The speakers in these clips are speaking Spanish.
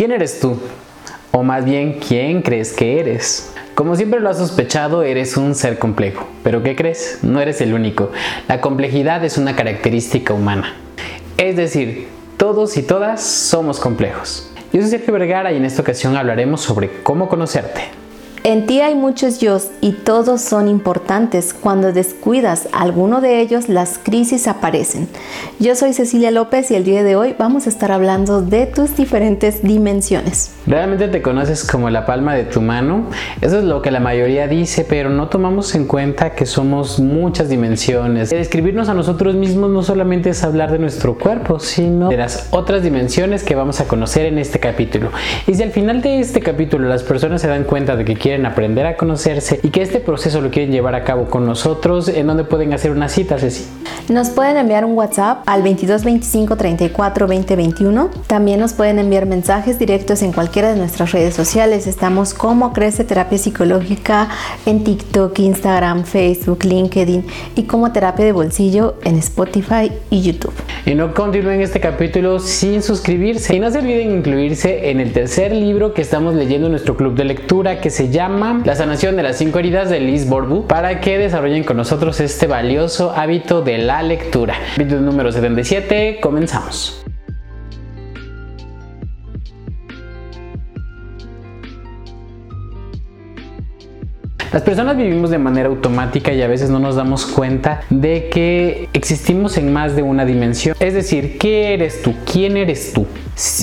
¿Quién eres tú? O más bien, ¿quién crees que eres? Como siempre lo has sospechado, eres un ser complejo. Pero ¿qué crees? No eres el único. La complejidad es una característica humana. Es decir, todos y todas somos complejos. Yo soy Sergio Vergara y en esta ocasión hablaremos sobre cómo conocerte. En ti hay muchos yo y todos son importantes. Cuando descuidas alguno de ellos, las crisis aparecen. Yo soy Cecilia López y el día de hoy vamos a estar hablando de tus diferentes dimensiones. ¿Realmente te conoces como la palma de tu mano? Eso es lo que la mayoría dice, pero no tomamos en cuenta que somos muchas dimensiones. Describirnos a nosotros mismos no solamente es hablar de nuestro cuerpo, sino de las otras dimensiones que vamos a conocer en este capítulo. Y si al final de este capítulo las personas se dan cuenta de que quieren quieren aprender a conocerse y que este proceso lo quieren llevar a cabo con nosotros, ¿en dónde pueden hacer una cita, Ceci? Nos pueden enviar un WhatsApp al 22 25 34 20 21. También nos pueden enviar mensajes directos en cualquiera de nuestras redes sociales. Estamos como Crece Terapia Psicológica en TikTok, Instagram, Facebook, LinkedIn y como Terapia de Bolsillo en Spotify y YouTube. Y no continúen este capítulo sin suscribirse. Y no se olviden incluirse en el tercer libro que estamos leyendo en nuestro club de lectura que se llama llama La sanación de las cinco heridas de Liz Borbu para que desarrollen con nosotros este valioso hábito de la lectura. Vídeo número 77, comenzamos. Las personas vivimos de manera automática y a veces no nos damos cuenta de que existimos en más de una dimensión. Es decir, ¿qué eres tú? ¿Quién eres tú?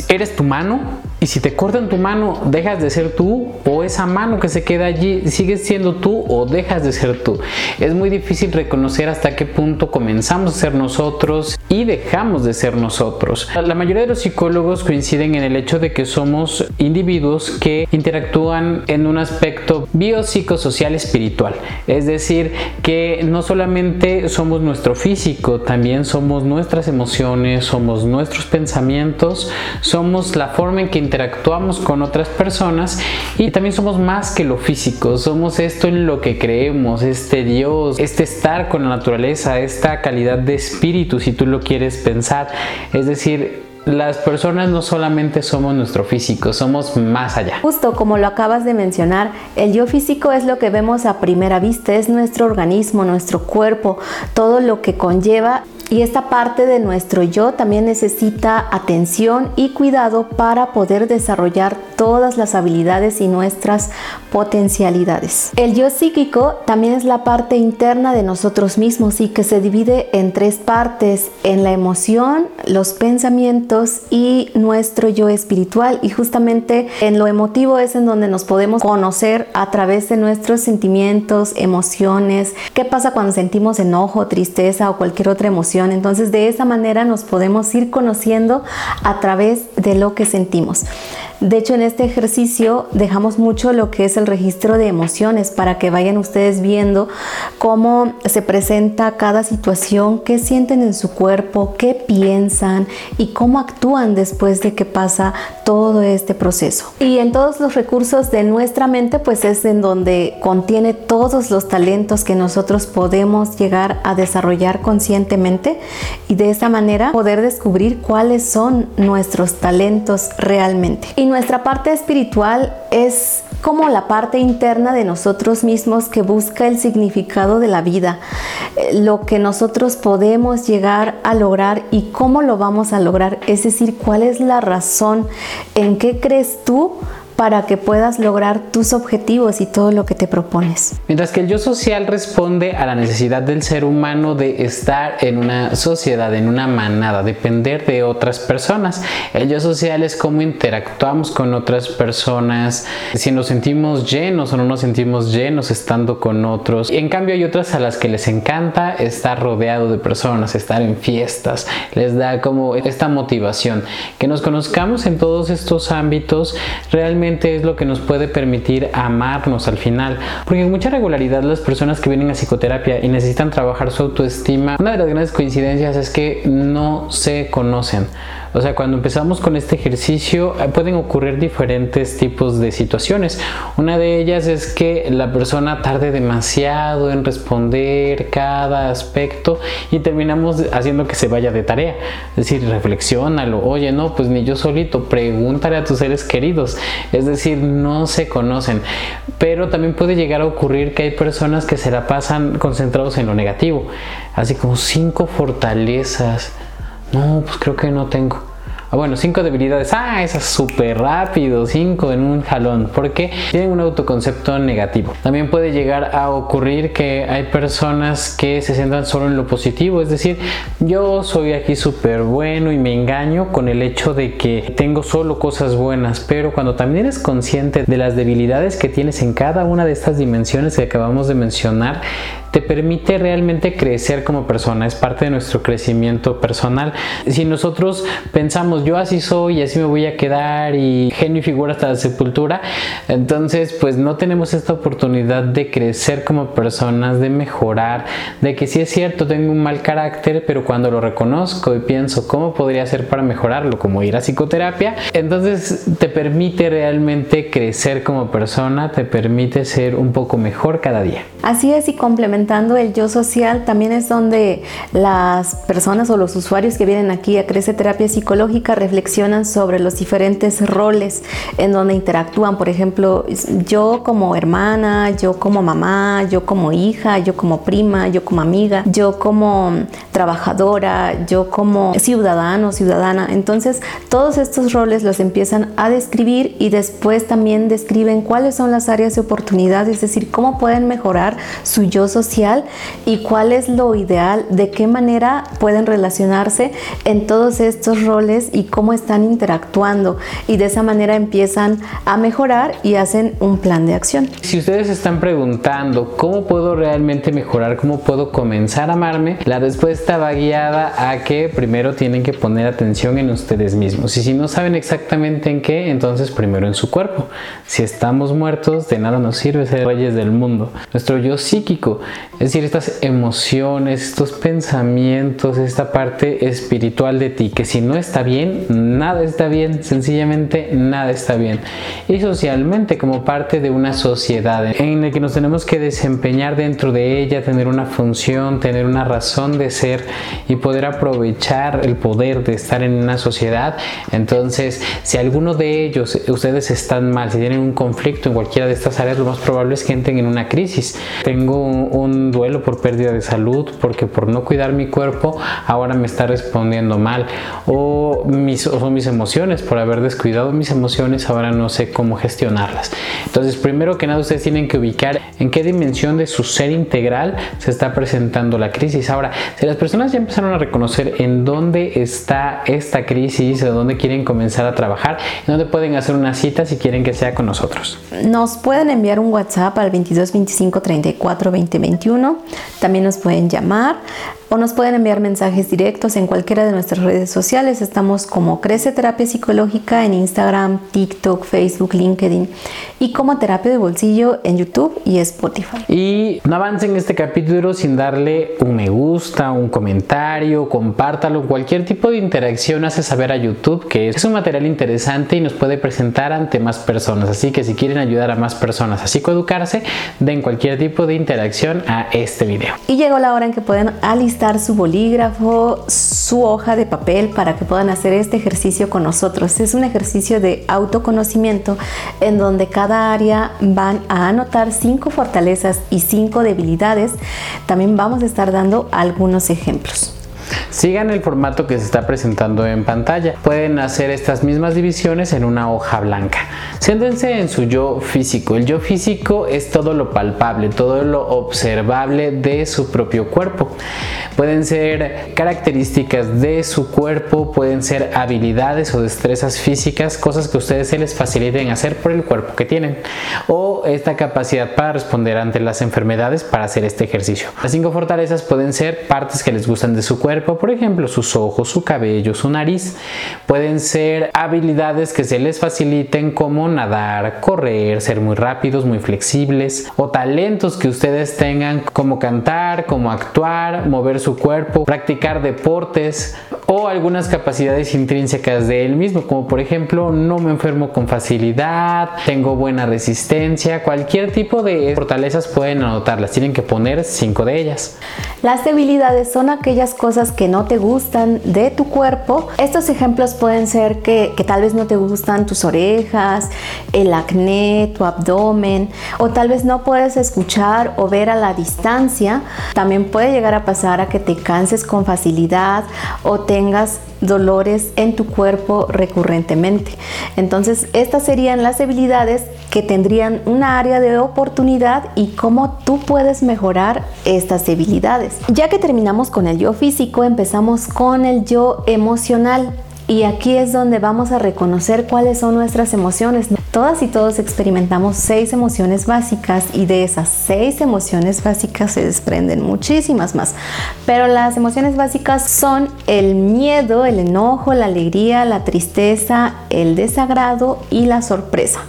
¿Eres tu mano? Y si te cortan tu mano, dejas de ser tú o esa mano que se queda allí, sigues siendo tú o dejas de ser tú. Es muy difícil reconocer hasta qué punto comenzamos a ser nosotros y dejamos de ser nosotros. La mayoría de los psicólogos coinciden en el hecho de que somos individuos que interactúan en un aspecto biopsicosocial espiritual. Es decir, que no solamente somos nuestro físico, también somos nuestras emociones, somos nuestros pensamientos, somos la forma en que interactuamos con otras personas y también somos más que lo físico, somos esto en lo que creemos, este Dios, este estar con la naturaleza, esta calidad de espíritu si tú lo quieres pensar. Es decir, las personas no solamente somos nuestro físico, somos más allá. Justo como lo acabas de mencionar, el yo físico es lo que vemos a primera vista, es nuestro organismo, nuestro cuerpo, todo lo que conlleva y esta parte de nuestro yo también necesita atención y cuidado para poder desarrollar todas las habilidades y nuestras potencialidades. El yo psíquico también es la parte interna de nosotros mismos y que se divide en tres partes, en la emoción, los pensamientos y nuestro yo espiritual. Y justamente en lo emotivo es en donde nos podemos conocer a través de nuestros sentimientos, emociones, qué pasa cuando sentimos enojo, tristeza o cualquier otra emoción entonces de esa manera nos podemos ir conociendo a través de lo que sentimos. De hecho, en este ejercicio dejamos mucho lo que es el registro de emociones para que vayan ustedes viendo cómo se presenta cada situación, qué sienten en su cuerpo, qué piensan y cómo actúan después de que pasa todo este proceso. Y en todos los recursos de nuestra mente, pues es en donde contiene todos los talentos que nosotros podemos llegar a desarrollar conscientemente y de esa manera poder descubrir cuáles son nuestros talentos realmente. Nuestra parte espiritual es como la parte interna de nosotros mismos que busca el significado de la vida, eh, lo que nosotros podemos llegar a lograr y cómo lo vamos a lograr, es decir, cuál es la razón, en qué crees tú para que puedas lograr tus objetivos y todo lo que te propones. Mientras que el yo social responde a la necesidad del ser humano de estar en una sociedad, en una manada, depender de otras personas. El yo social es cómo interactuamos con otras personas, si nos sentimos llenos o no nos sentimos llenos estando con otros. En cambio hay otras a las que les encanta estar rodeado de personas, estar en fiestas, les da como esta motivación. Que nos conozcamos en todos estos ámbitos realmente es lo que nos puede permitir amarnos al final. Porque con mucha regularidad las personas que vienen a psicoterapia y necesitan trabajar su autoestima, una de las grandes coincidencias es que no se conocen O sea, cuando empezamos con este ejercicio eh, pueden ocurrir diferentes tipos de situaciones. Una de ellas es que la persona tarde demasiado en responder cada aspecto y terminamos haciendo que se vaya de tarea. Es decir, reflexiónalo. Oye, no, pues ni yo solito. Pregúntale a tus seres queridos. Es decir, no se conocen. Pero también puede llegar a ocurrir que hay personas que se la pasan concentrados en lo negativo. Así como cinco fortalezas. No, pues creo que no tengo. Ah, bueno, cinco debilidades. Ah, es súper rápido. Cinco en un jalón. Porque tienen un autoconcepto negativo. También puede llegar a ocurrir que hay personas que se centran solo en lo positivo. Es decir, yo soy aquí súper bueno y me engaño con el hecho de que tengo solo cosas buenas. Pero cuando también eres consciente de las debilidades que tienes en cada una de estas dimensiones que acabamos de mencionar, te permite realmente crecer como persona, es parte de nuestro crecimiento personal. Si nosotros pensamos, yo así soy así me voy a quedar y genio y figura hasta la sepultura, entonces pues no tenemos esta oportunidad de crecer como personas, de mejorar, de que sí es cierto, tengo un mal carácter, pero cuando lo reconozco y pienso cómo podría hacer para mejorarlo, como ir a psicoterapia, entonces te permite realmente crecer como persona, te permite ser un poco mejor cada día. Así es y el yo social, también es donde las personas o los usuarios que vienen aquí a Crece Terapia Psicológica reflexionan sobre los diferentes roles en donde interactúan. Por ejemplo, yo como hermana, yo como mamá, yo como hija, yo como prima, yo como amiga, yo como trabajadora, yo como ciudadano, ciudadana. Entonces, todos estos roles los empiezan a describir y después también describen cuáles son las áreas de oportunidad, es decir, cómo pueden mejorar su yo social y cuál es lo ideal, de qué manera pueden relacionarse en todos estos roles y cómo están interactuando. Y de esa manera empiezan a mejorar y hacen un plan de acción. Si ustedes están preguntando cómo puedo realmente mejorar, cómo puedo comenzar a amarme, la respuesta va guiada a que primero tienen que poner atención en ustedes mismos. Y si no saben exactamente en qué, entonces primero en su cuerpo. Si estamos muertos, de nada nos sirve ser reyes del mundo. Nuestro yo psíquico es decir, estas emociones, estos pensamientos, esta parte espiritual de ti, que si no está bien, nada está bien, sencillamente nada está bien. Y socialmente, como parte de una sociedad en la que nos tenemos que desempeñar dentro de ella, tener una función, tener una razón de ser y poder aprovechar el poder de estar en una sociedad, entonces, si alguno de ellos, ustedes están mal, si tienen un conflicto en cualquiera de estas áreas, lo más probable es que entren en una crisis. Tengo un un duelo por pérdida de salud, porque por no cuidar mi cuerpo ahora me está respondiendo mal, o mis, o mis emociones, por haber descuidado mis emociones, ahora no sé cómo gestionarlas. Entonces, primero que nada, ustedes tienen que ubicar en qué dimensión de su ser integral se está presentando la crisis. Ahora, si las personas ya empezaron a reconocer en dónde está esta crisis, o dónde quieren comenzar a trabajar, en dónde pueden hacer una cita si quieren que sea con nosotros. Nos pueden enviar un WhatsApp al 22 25 34 20 21. También nos pueden llamar o nos pueden enviar mensajes directos en cualquiera de nuestras redes sociales. Estamos como Crece Terapia Psicológica en Instagram, TikTok, Facebook, LinkedIn y como Terapia de Bolsillo en YouTube y Spotify. Y no avancen este capítulo sin darle un me gusta, un comentario, compártalo. Cualquier tipo de interacción hace saber a YouTube que es un material interesante y nos puede presentar ante más personas. Así que si quieren ayudar a más personas a psicoeducarse, den cualquier tipo de interacción a este video. Y llegó la hora en que pueden alistar su bolígrafo, su hoja de papel para que puedan hacer este ejercicio con nosotros. Es un ejercicio de autoconocimiento en donde cada área van a anotar cinco fortalezas y cinco debilidades. También vamos a estar dando algunos ejemplos. Sigan el formato que se está presentando en pantalla. Pueden hacer estas mismas divisiones en una hoja blanca. Siéntense en su yo físico. El yo físico es todo lo palpable, todo lo observable de su propio cuerpo. Pueden ser características de su cuerpo, pueden ser habilidades o destrezas físicas, cosas que a ustedes se les faciliten hacer por el cuerpo que tienen. O esta capacidad para responder ante las enfermedades para hacer este ejercicio. Las cinco fortalezas pueden ser partes que les gustan de su cuerpo por ejemplo sus ojos, su cabello, su nariz. Pueden ser habilidades que se les faciliten como nadar, correr, ser muy rápidos, muy flexibles o talentos que ustedes tengan como cantar, como actuar, mover su cuerpo, practicar deportes o algunas capacidades intrínsecas de él mismo, como por ejemplo no me enfermo con facilidad, tengo buena resistencia, cualquier tipo de fortalezas pueden anotarlas, tienen que poner cinco de ellas. Las debilidades son aquellas cosas que no te gustan de tu cuerpo. Estos ejemplos pueden ser que, que tal vez no te gustan tus orejas, el acné, tu abdomen, o tal vez no puedes escuchar o ver a la distancia. También puede llegar a pasar a que te canses con facilidad o tengas dolores en tu cuerpo recurrentemente. Entonces, estas serían las debilidades que tendrían una área de oportunidad y cómo tú puedes mejorar estas debilidades. Ya que terminamos con el yo físico, empezamos con el yo emocional. Y aquí es donde vamos a reconocer cuáles son nuestras emociones. Todas y todos experimentamos seis emociones básicas y de esas seis emociones básicas se desprenden muchísimas más. Pero las emociones básicas son el miedo, el enojo, la alegría, la tristeza, el desagrado y la sorpresa.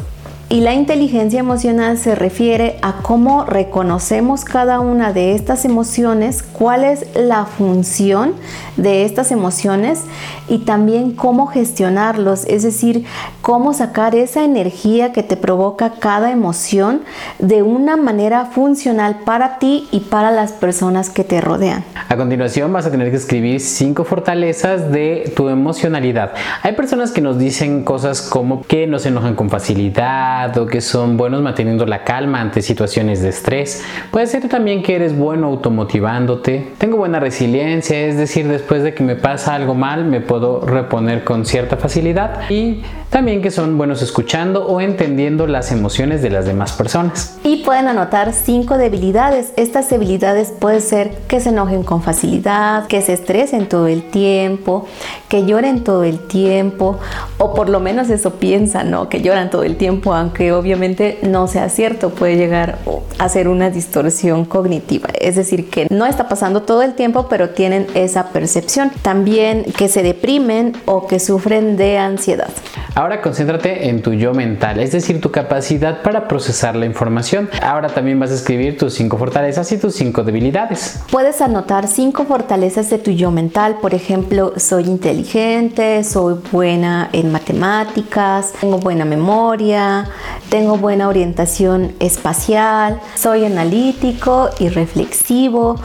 Y la inteligencia emocional se refiere a cómo reconocemos cada una de estas emociones, cuál es la función de estas emociones y también cómo gestionarlos, es decir, cómo sacar esa energía que te provoca cada emoción de una manera funcional para ti y para las personas que te rodean. A continuación vas a tener que escribir cinco fortalezas de tu emocionalidad. Hay personas que nos dicen cosas como que no se enojan con facilidad, o que son buenos manteniendo la calma ante situaciones de estrés. Puede ser también que eres bueno automotivándote. Tengo buena resiliencia, es decir, después de que me pasa algo mal me puedo reponer con cierta facilidad. Y también que son buenos escuchando o entendiendo las emociones de las demás personas. Y pueden anotar cinco debilidades. Estas debilidades pueden ser que se enojen con facilidad, que se estresen todo el tiempo, que lloren todo el tiempo, o por lo menos eso piensan, ¿no? Que lloran todo el tiempo, aunque obviamente no sea cierto, puede llegar a ser una distorsión cognitiva. Es decir, que no está pasando todo el tiempo, pero tienen esa percepción. También que se deprimen o que sufren de ansiedad. Ahora concéntrate en tu yo mental, es decir, tu capacidad para procesar la información. Ahora también vas a escribir tus cinco fortalezas y tus cinco debilidades. Puedes anotar cinco fortalezas de tu yo mental, por ejemplo, soy inteligente, soy buena en matemáticas, tengo buena memoria, tengo buena orientación espacial, soy analítico y reflexivo.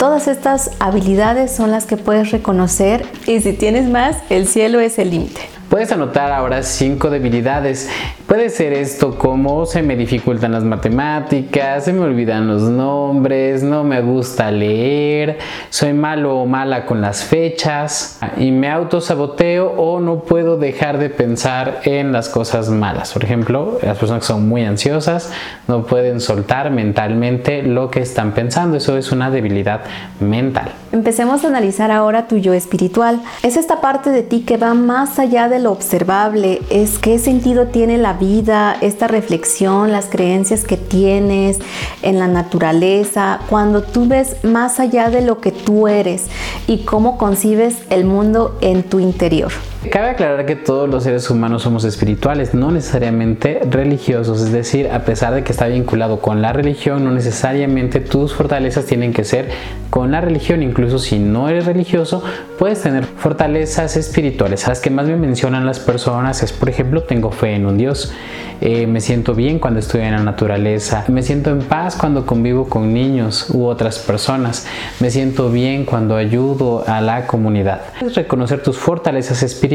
Todas estas habilidades son las que puedes reconocer y si tienes más, el cielo es el límite. Puedes anotar ahora cinco debilidades. Puede ser esto como se me dificultan las matemáticas, se me olvidan los nombres, no me gusta leer, soy malo o mala con las fechas y me autosaboteo o no puedo dejar de pensar en las cosas malas. Por ejemplo, las personas que son muy ansiosas no pueden soltar mentalmente lo que están pensando. Eso es una debilidad mental. Empecemos a analizar ahora tu yo espiritual. Es esta parte de ti que va más allá de lo observable, es qué sentido tiene la vida, esta reflexión, las creencias que tienes en la naturaleza, cuando tú ves más allá de lo que tú eres y cómo concibes el mundo en tu interior. Cabe aclarar que todos los seres humanos somos espirituales, no necesariamente religiosos, es decir, a pesar de que está vinculado con la religión, no necesariamente tus fortalezas tienen que ser con la religión, incluso si no eres religioso, puedes tener fortalezas espirituales. Las que más me mencionan las personas es, por ejemplo, tengo fe en un Dios. Eh, me siento bien cuando estoy en la naturaleza, me siento en paz cuando convivo con niños u otras personas, me siento bien cuando ayudo a la comunidad. Reconocer tus fortalezas espirituales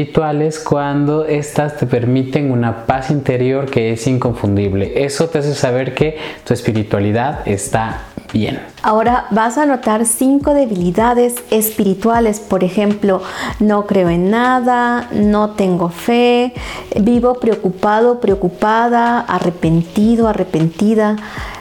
cuando estas te permiten una paz interior que es inconfundible. Eso te hace saber que tu espiritualidad está bien. Ahora vas a notar cinco debilidades espirituales, por ejemplo, no creo en nada, no tengo fe, vivo preocupado, preocupada, arrepentido, arrepentida,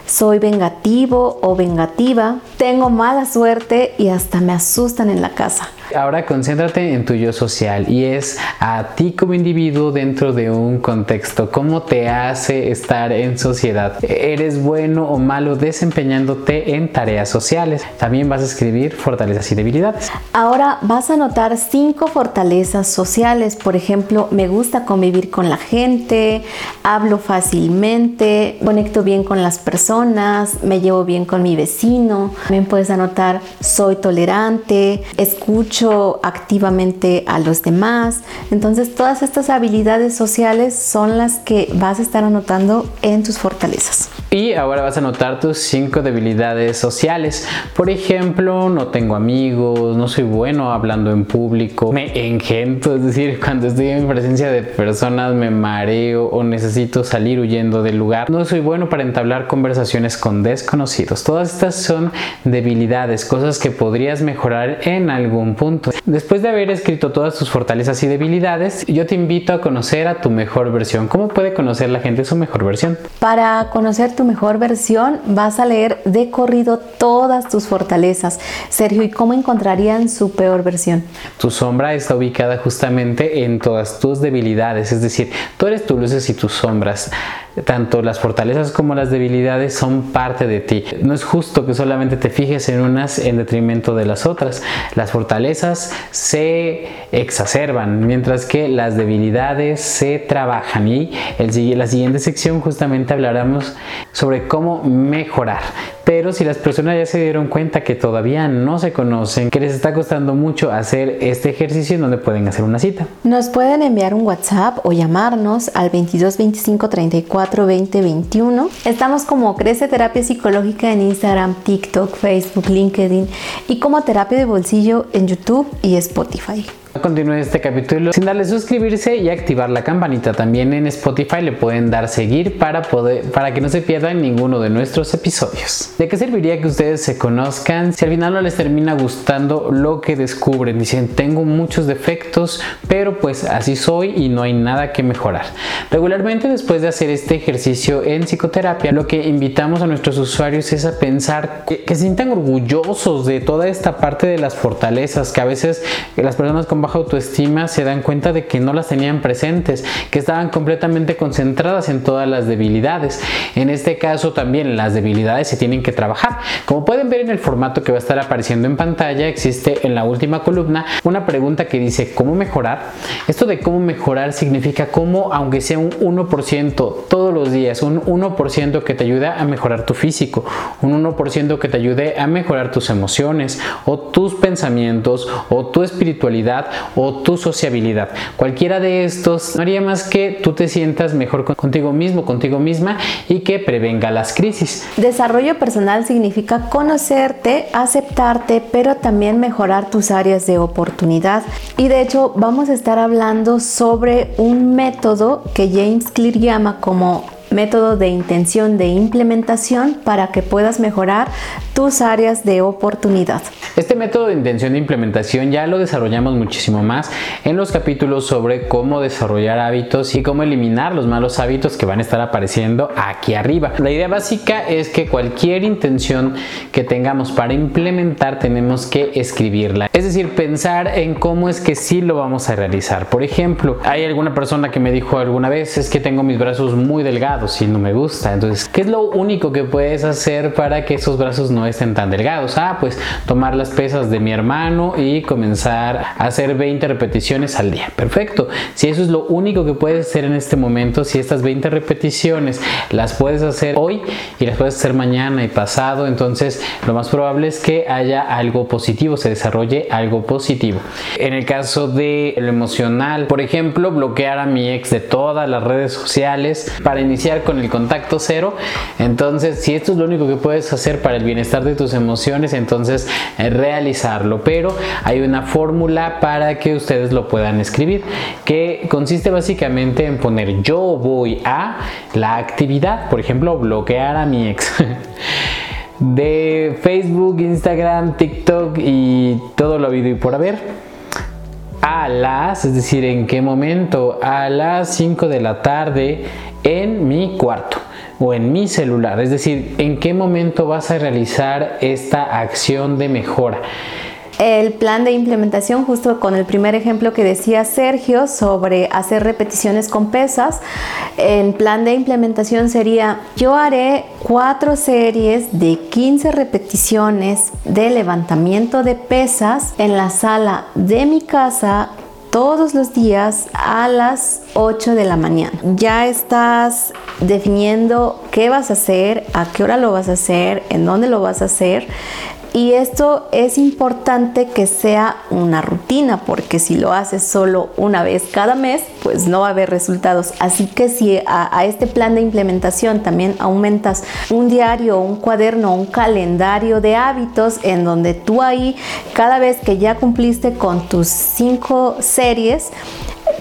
soy vengativo o vengativa, tengo mala suerte y hasta me asustan en la casa. Ahora concéntrate en tu yo social y es a ti como individuo dentro de un contexto, cómo te hace estar en sociedad. ¿Eres bueno o malo desempeñándote en tareas sociales? También vas a escribir fortalezas y debilidades. Ahora vas a notar cinco fortalezas sociales. Por ejemplo, me gusta convivir con la gente, hablo fácilmente, conecto bien con las personas, me llevo bien con mi vecino. También puedes anotar soy tolerante, escucho activamente a los demás. Entonces todas estas habilidades sociales son las que vas a estar anotando en tus fortalezas. Y ahora vas a notar tus cinco debilidades sociales. Por ejemplo, no tengo amigos, no soy bueno hablando en público, me engento, es decir, cuando estoy en presencia de personas me mareo o necesito salir huyendo del lugar. No soy bueno para entablar conversaciones con desconocidos. Todas estas son debilidades, cosas que podrías mejorar en algún punto. Después de haber escrito todas tus fortalezas y debilidades, yo te invito a conocer a tu mejor versión. ¿Cómo puede conocer la gente su mejor versión? Para conocer tu mejor versión, vas a leer de corrido todas tus fortalezas. Sergio, ¿y cómo encontrarían su peor versión? Tu sombra está ubicada justamente en todas tus debilidades, es decir, tú eres tus luces y tus sombras. Tanto las fortalezas como las debilidades son parte de ti. No es justo que solamente te fijes en unas en detrimento de las otras. Las fortalezas se exacerban, mientras que las debilidades se trabajan. Y en la siguiente sección justamente hablaremos sobre cómo mejorar. Pero si las personas ya se dieron cuenta que todavía no se conocen, que les está costando mucho hacer este ejercicio, ¿en donde pueden hacer una cita? Nos pueden enviar un WhatsApp o llamarnos al 22 25 34 20 21. Estamos como Crece Terapia Psicológica en Instagram, TikTok, Facebook, LinkedIn y como Terapia de Bolsillo en YouTube y Spotify. Continúe este capítulo sin darle suscribirse y activar la campanita. También en Spotify le pueden dar seguir para, poder, para que no se pierdan ninguno de nuestros episodios. ¿De qué serviría que ustedes se conozcan si al final no les termina gustando lo que descubren? Dicen, tengo muchos defectos, pero pues así soy y no hay nada que mejorar. Regularmente después de hacer este ejercicio en psicoterapia, lo que invitamos a nuestros usuarios es a pensar que, se sientan orgullosos de toda esta parte de las fortalezas que a veces las personas con baja autoestima se dan cuenta de que no las tenían presentes, que estaban completamente concentradas en todas las debilidades. En este caso también las debilidades se tienen que trabajar. Como pueden ver en el formato que va a estar apareciendo en pantalla, existe en la última columna una pregunta que dice ¿cómo mejorar? Esto de cómo mejorar significa cómo, aunque sea un 1% todos los días, un 1% que te ayuda a mejorar tu físico, un 1% que te ayude a mejorar tus emociones o tus pensamientos o tu espiritualidad o tu sociabilidad. Cualquiera de estos no haría más que tú te sientas mejor contigo mismo, contigo misma y que prevenga las crisis. Desarrollo personal significa conocerte, aceptarte, pero también mejorar tus áreas de oportunidad. Y de hecho vamos a estar hablando sobre un método que James Clear llama como método de intención de implementación para que puedas mejorar tus áreas de oportunidad. Este método de intención de implementación ya lo desarrollamos muchísimo más en los capítulos sobre cómo desarrollar hábitos y cómo eliminar los malos hábitos que van a estar apareciendo aquí arriba. La idea básica es que cualquier intención que tengamos para implementar tenemos que escribirla. Es decir, pensar en cómo es que sí lo vamos a realizar. Por ejemplo, hay alguna persona que me dijo alguna vez es que tengo mis brazos muy delgados y no me gusta. Entonces, ¿qué es lo único que puedes hacer para que esos brazos no estén tan delgados? Ah, pues tomar las pesas de mi hermano y comenzar a hacer 20 repeticiones al día. Perfecto. Si eso es lo único que puedes hacer en este momento, si estas 20 repeticiones las puedes hacer hoy y las puedes hacer mañana y pasado, entonces lo más probable es que haya algo positivo, se desarrolle algo positivo. En el caso de lo emocional, por ejemplo, bloquear a mi ex de todas las redes sociales para iniciar con el contacto cero. Entonces, si esto es lo único que puedes hacer para el bienestar de tus emociones, entonces realizarlo, pero hay una fórmula para que ustedes lo puedan escribir que consiste básicamente en poner yo voy a la actividad, por ejemplo, bloquear a mi ex. de Facebook, Instagram, TikTok y todo lo habido y por haber. A las, es decir, en qué momento, a las 5 de la tarde en mi cuarto o en mi celular. Es decir, en qué momento vas a realizar esta acción de mejora. El plan de implementación, justo con el primer ejemplo que decía Sergio sobre hacer repeticiones con pesas, el plan de implementación sería, yo haré cuatro series de 15 repeticiones de levantamiento de pesas en la sala de mi casa todos los días a las 8 de la mañana. Ya estás definiendo qué vas a hacer, a qué hora lo vas a hacer, en dónde lo vas a hacer Y esto es importante que sea una rutina, porque si lo haces solo una vez cada mes, pues no va a haber resultados. Así que si a, este plan de implementación también aumentas un diario, un cuaderno, un calendario de hábitos en donde tú ahí, cada vez que ya cumpliste con tus cinco series,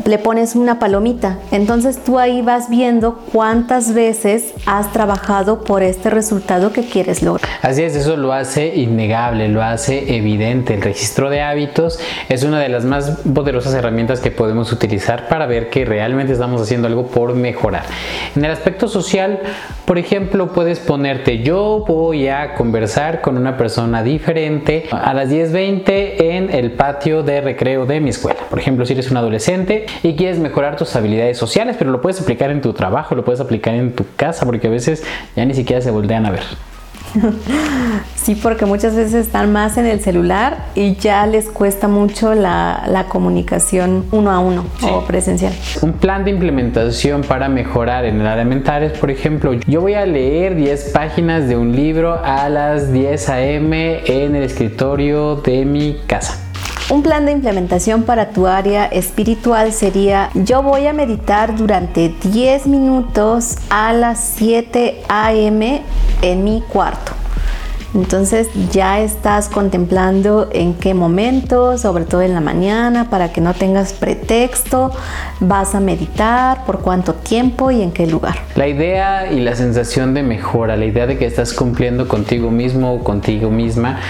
le pones una palomita. Entonces tú ahí vas viendo cuántas veces has trabajado por este resultado que quieres lograr. Así es, eso lo hace innegable, lo hace evidente. El registro de hábitos es una de las más poderosas herramientas que podemos utilizar para ver que realmente estamos haciendo algo por mejorar. En el aspecto social, por ejemplo, puedes ponerte yo voy a conversar con una persona diferente a las 10.20 en el patio de recreo de mi escuela. Por ejemplo, si eres un adolescente, y quieres mejorar tus habilidades sociales, pero lo puedes aplicar en tu trabajo, lo puedes aplicar en tu casa, porque a veces ya ni siquiera se voltean a ver. Sí, porque muchas veces están más en el celular y ya les cuesta mucho la, comunicación uno a uno o presencial. Un plan de implementación para mejorar en el área mental es, por ejemplo, yo voy a leer 10 páginas de un libro a las 10 a.m. en el escritorio de mi casa. Un plan de implementación para tu área espiritual sería yo voy a meditar durante 10 minutos a las 7 a.m. en mi cuarto. Entonces ya estás contemplando en qué momento, sobre todo en la mañana, para que no tengas pretexto, vas a meditar, por cuánto tiempo y en qué lugar. La idea y la sensación de mejora, la idea de que estás cumpliendo contigo mismo o contigo misma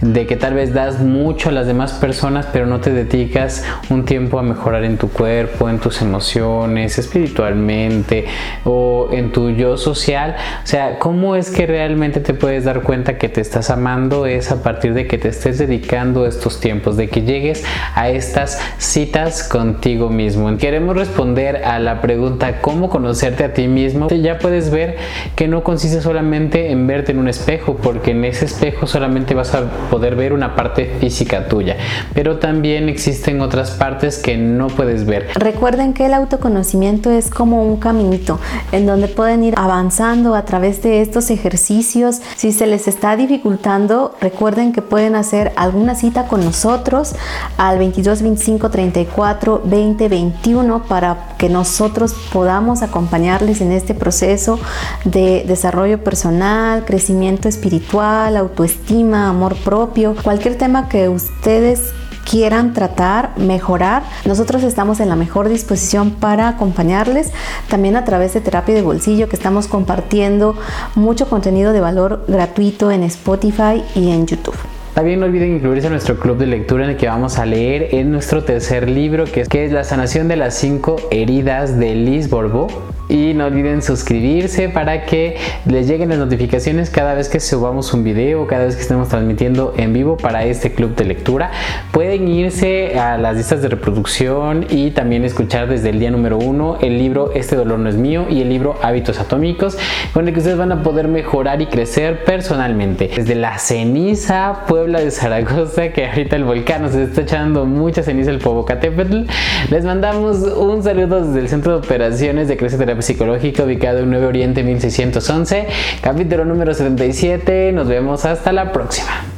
de que tal vez das mucho a las demás personas, pero no te dedicas un tiempo a mejorar en tu cuerpo, en tus emociones, espiritualmente o en tu yo social. O sea, ¿cómo es que realmente te puedes dar cuenta que te estás amando? Es a partir de que te estés dedicando estos tiempos, de que llegues a estas citas contigo mismo. Queremos responder a la pregunta ¿cómo conocerte a ti mismo? Ya puedes ver que no consiste solamente en verte en un espejo, porque en ese espejo solamente vas a poder ver una parte física tuya, pero también existen otras partes que no puedes ver. Recuerden que el autoconocimiento es como un caminito en donde pueden ir avanzando a través de estos ejercicios. Si se les está dificultando, recuerden que pueden hacer alguna cita con nosotros al 22 25 34 20 21 para que nosotros podamos acompañarles en este proceso de desarrollo personal, crecimiento espiritual, autoestima, amor propio cualquier tema que ustedes quieran tratar, mejorar, nosotros estamos en la mejor disposición para acompañarles, también a través de terapia de bolsillo que estamos compartiendo mucho contenido de valor gratuito en Spotify y en YouTube. También no olviden incluirse a nuestro club de lectura en el que vamos a leer en nuestro tercer libro que es, que es La sanación de las cinco heridas de Liz Borbó y no olviden suscribirse para que les lleguen las notificaciones cada vez que subamos un video, cada vez que estemos transmitiendo en vivo para este club de lectura. Pueden irse a las listas de reproducción y también escuchar desde el día número uno el libro Este dolor no es mío y el libro Hábitos Atómicos, con el que ustedes van a poder mejorar y crecer personalmente. Desde la ceniza Puebla de Zaragoza, que ahorita el volcán nos está echando mucha ceniza el Popocatépetl, les mandamos un saludo desde el Centro de Operaciones de Terapia Psicológica ubicado en 9 Oriente 1611, capítulo número 77. Nos vemos hasta la próxima.